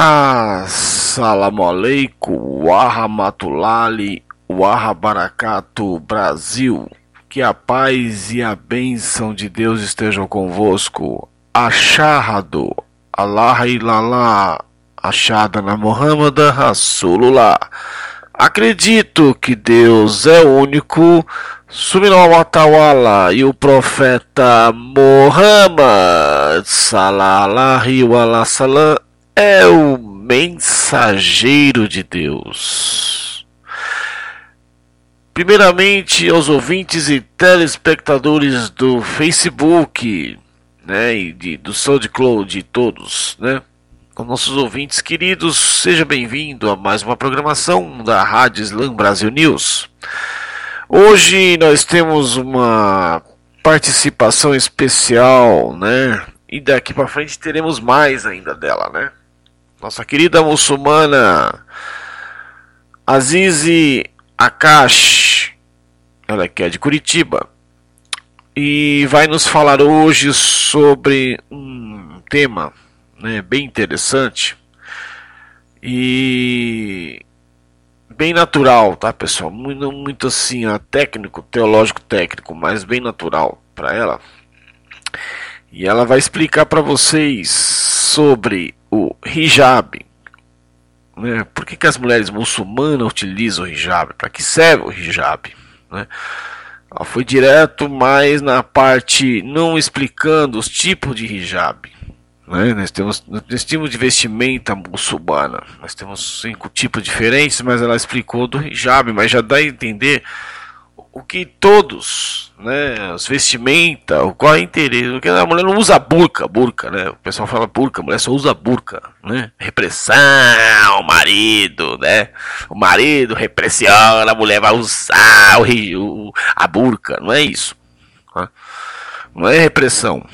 Assalamu alaikum, warahmatullahi wabarakatuh, Brasil. Que a paz e a bênção de Deus estejam convosco. Achado, Allah ilallah, achada na Muhammad Rasulullah. Acredito que Deus é único, Subhanallah wa ta'ala e o profeta Muhammad sallallahu alaihi wasallam é o mensageiro de Deus. Primeiramente aos ouvintes e telespectadores do Facebook, né, e de, do SoundCloud de todos, né, com nossos ouvintes queridos, seja bem-vindo a mais uma programação da Rádio Slam Brasil News. Hoje nós temos uma participação especial, né? E daqui para frente teremos mais ainda dela, né? Nossa querida muçulmana Azizi Akash, ela que é de Curitiba, e vai nos falar hoje sobre um tema né, bem interessante e bem natural, tá, pessoal? Muito, muito assim, ó, técnico, teológico técnico, mas bem natural para ela. E ela vai explicar para vocês sobre o hijab. Né? Por que, que as mulheres muçulmanas utilizam o hijab? Para que serve o hijab? Né? Ela foi direto mais na parte não explicando os tipos de hijab. Né? Nós temos nós temos de vestimenta muçulmana. Nós temos cinco tipos diferentes, mas ela explicou do hijab, mas já dá a entender o que todos, né, as vestimenta, o qual é o interesse, porque a mulher não usa burca, burca, né? O pessoal fala burca, a mulher só usa burca, né? Repressão, o marido, né? O marido repressiona, a mulher vai usar o, o a burca, não é isso. Tá? Não é repressão.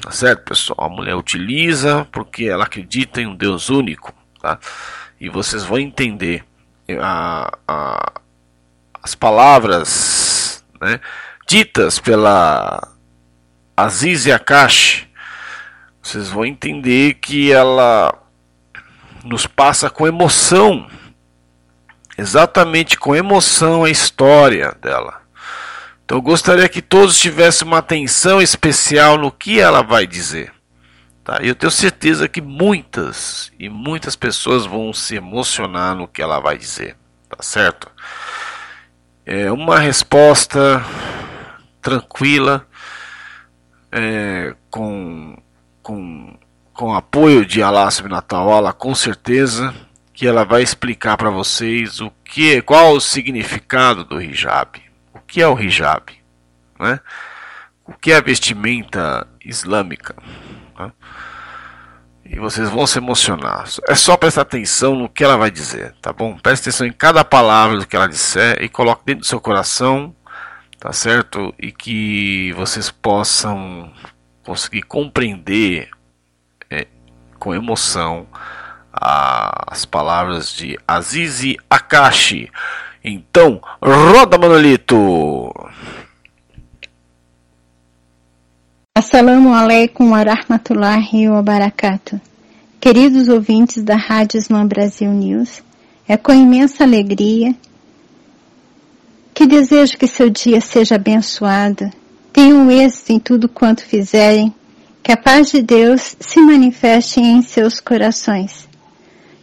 Tá certo, pessoal? A mulher utiliza porque ela acredita em um Deus único, tá? E vocês vão entender a, a, as palavras né, ditas pela Aziz Akash. Vocês vão entender que ela nos passa com emoção, exatamente com emoção a história dela. Então eu gostaria que todos tivessem uma atenção especial no que ela vai dizer. Tá? Eu tenho certeza que muitas e muitas pessoas vão se emocionar no que ela vai dizer. Tá certo? É uma resposta tranquila, é, com, com, com apoio de Subhanahu wa com certeza que ela vai explicar para vocês o que, qual o significado do hijab que é o hijab? Né? O que é a vestimenta islâmica? Né? E vocês vão se emocionar. É só prestar atenção no que ela vai dizer, tá bom? Preste atenção em cada palavra do que ela disser e coloque dentro do seu coração, tá certo? E que vocês possam conseguir compreender é, com emoção as palavras de Azizi Akashi. Então, roda Manolito! Assalamu alaikum wa rahmatullahi wa barakatuh. Queridos ouvintes da Rádio Islã Brasil News, é com imensa alegria que desejo que seu dia seja abençoado, tenham êxito em tudo quanto fizerem, que a paz de Deus se manifeste em seus corações.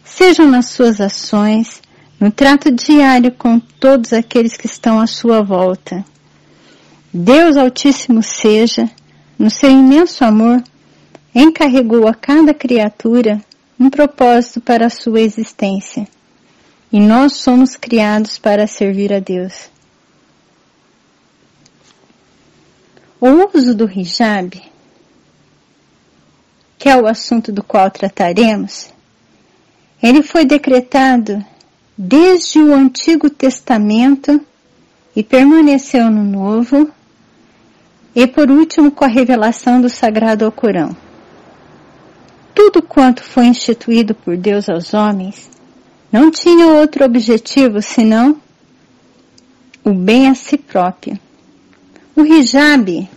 Sejam nas suas ações, no trato diário com todos aqueles que estão à sua volta. Deus Altíssimo seja, no seu imenso amor, encarregou a cada criatura um propósito para a sua existência. E nós somos criados para servir a Deus. O uso do hijab, que é o assunto do qual trataremos, ele foi decretado desde o Antigo Testamento e permaneceu no Novo, e por último com a revelação do Sagrado Alcorão. Tudo quanto foi instituído por Deus aos homens não tinha outro objetivo senão o bem a si próprio. O hijab,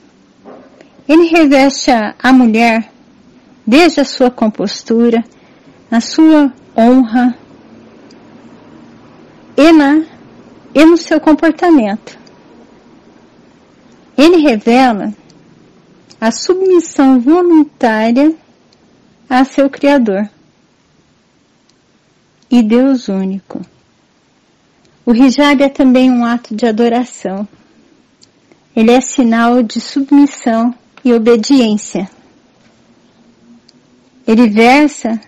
ele reveste a, mulher desde a sua compostura, na sua honra e, na, e no seu comportamento. Ele revela a submissão voluntária a seu Criador e Deus único. O hijab é também um ato de adoração. Ele é sinal de submissão e obediência. Ele versa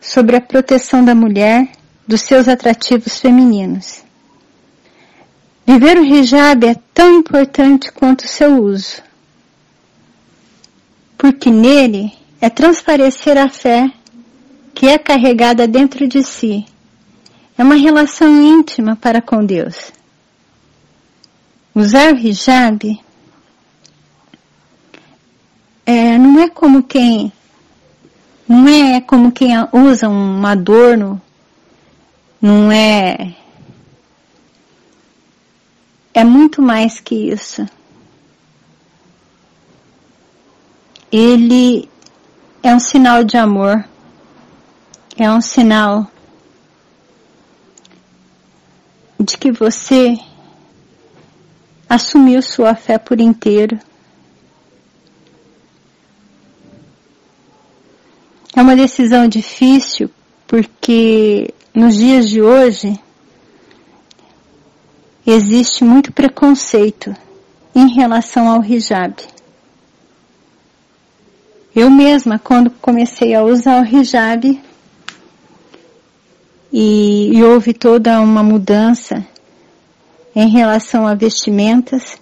sobre a proteção da mulher dos seus atrativos femininos. Viver o hijab é tão importante quanto o seu uso, porque nele é transparecer a fé que é carregada dentro de si. É uma relação íntima para com Deus. Usar o hijab é, não é como quem não é como quem usa um adorno, não é é muito mais que isso. Ele é um sinal de amor, é um sinal de que você assumiu sua fé por inteiro. É uma decisão difícil porque nos dias de hoje existe muito preconceito em relação ao hijab. Eu mesma, quando comecei a usar o hijab, e, e houve toda uma mudança em relação a vestimentas,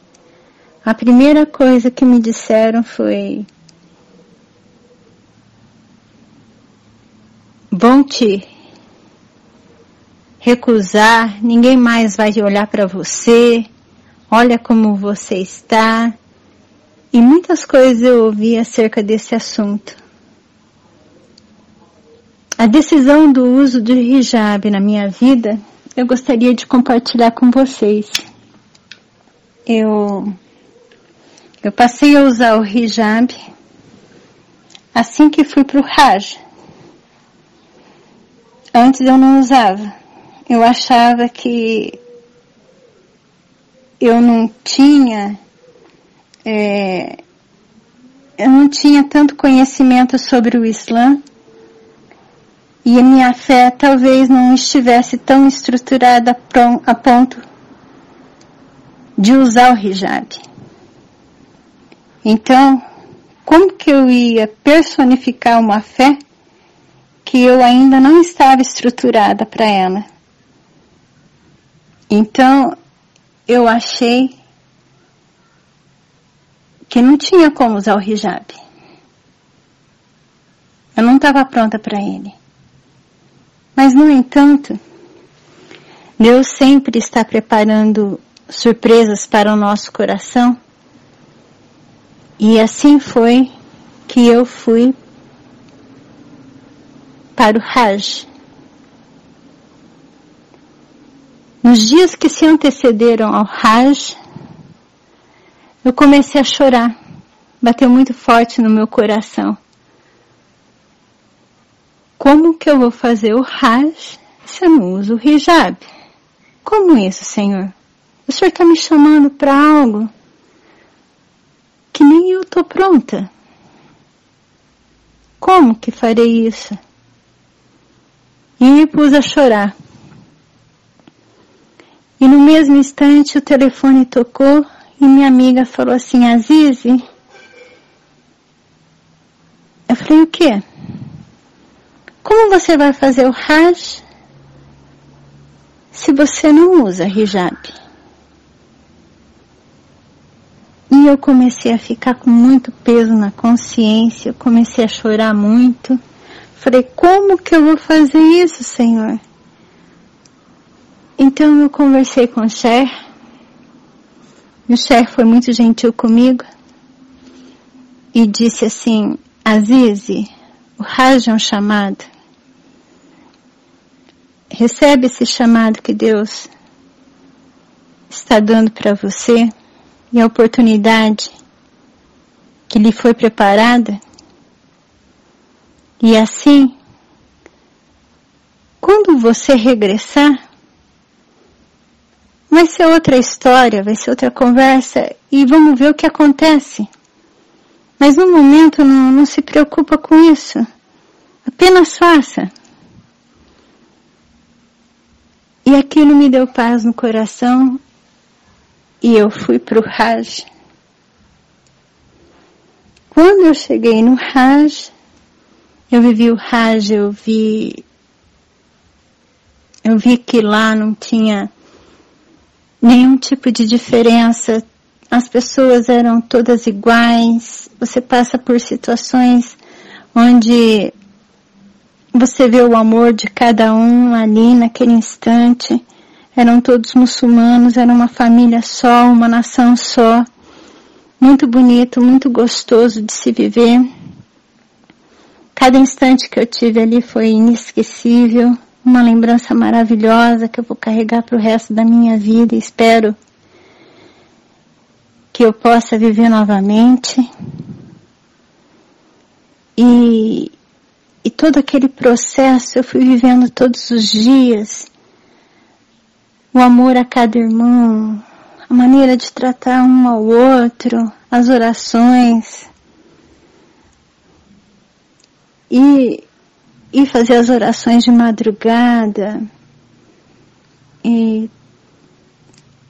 a primeira coisa que me disseram foi: vão te recusar, ninguém mais vai olhar para você, olha como você está. E muitas coisas eu ouvi acerca desse assunto. A decisão do uso do hijab na minha vida, eu gostaria de compartilhar com vocês. Eu, eu passei a usar o hijab assim que fui para o Hajj. Antes eu não usava. Eu achava que eu não tinha é, eu não tinha tanto conhecimento sobre o Islã e a minha fé talvez não estivesse tão estruturada a ponto de usar o hijab. Então, como que eu ia personificar uma fé que eu ainda não estava estruturada para ela? Então, eu achei que não tinha como usar o hijab. Eu não estava pronta para ele. Mas, no entanto, Deus sempre está preparando surpresas para o nosso coração. E assim foi que eu fui para o Hajj. Nos dias que se antecederam ao Hajj, eu comecei a chorar. Bateu muito forte no meu coração. Como que eu vou fazer o Hajj se eu não uso o hijab? Como isso, Senhor? O Senhor está me chamando para algo que nem eu estou pronta. Como que farei isso? E me pus a chorar. E no mesmo instante o telefone tocou e minha amiga falou assim, Azize, eu falei, o quê? Como você vai fazer o Hajj se você não usa hijab? E eu comecei a ficar com muito peso na consciência, comecei a chorar muito. Falei, como que eu vou fazer isso, Senhor? Então eu conversei com o Cher, e o chefe foi muito gentil comigo e disse assim, Azize, o Raj é um chamado. Recebe esse chamado que Deus está dando para você e a oportunidade que lhe foi preparada. E assim, quando você regressar, vai ser outra história, vai ser outra conversa e vamos ver o que acontece. Mas no momento não, não se preocupa com isso. Apenas faça. E aquilo me deu paz no coração e eu fui para o Raj. Quando eu cheguei no Raj, eu vivi o Raj, eu vi eu vi que lá não tinha nenhum tipo de diferença. As pessoas eram todas iguais. Você passa por situações onde você vê o amor de cada um ali naquele instante. Eram todos muçulmanos, era uma família só, uma nação só. Muito bonito, muito gostoso de se viver. Cada instante que eu tive ali foi inesquecível, uma lembrança maravilhosa que eu vou carregar para o resto da minha vida espero que eu possa viver novamente. E, e todo aquele processo eu fui vivendo todos os dias. O amor a cada irmão, a maneira de tratar um ao outro, as orações. E, e fazer as orações de madrugada. E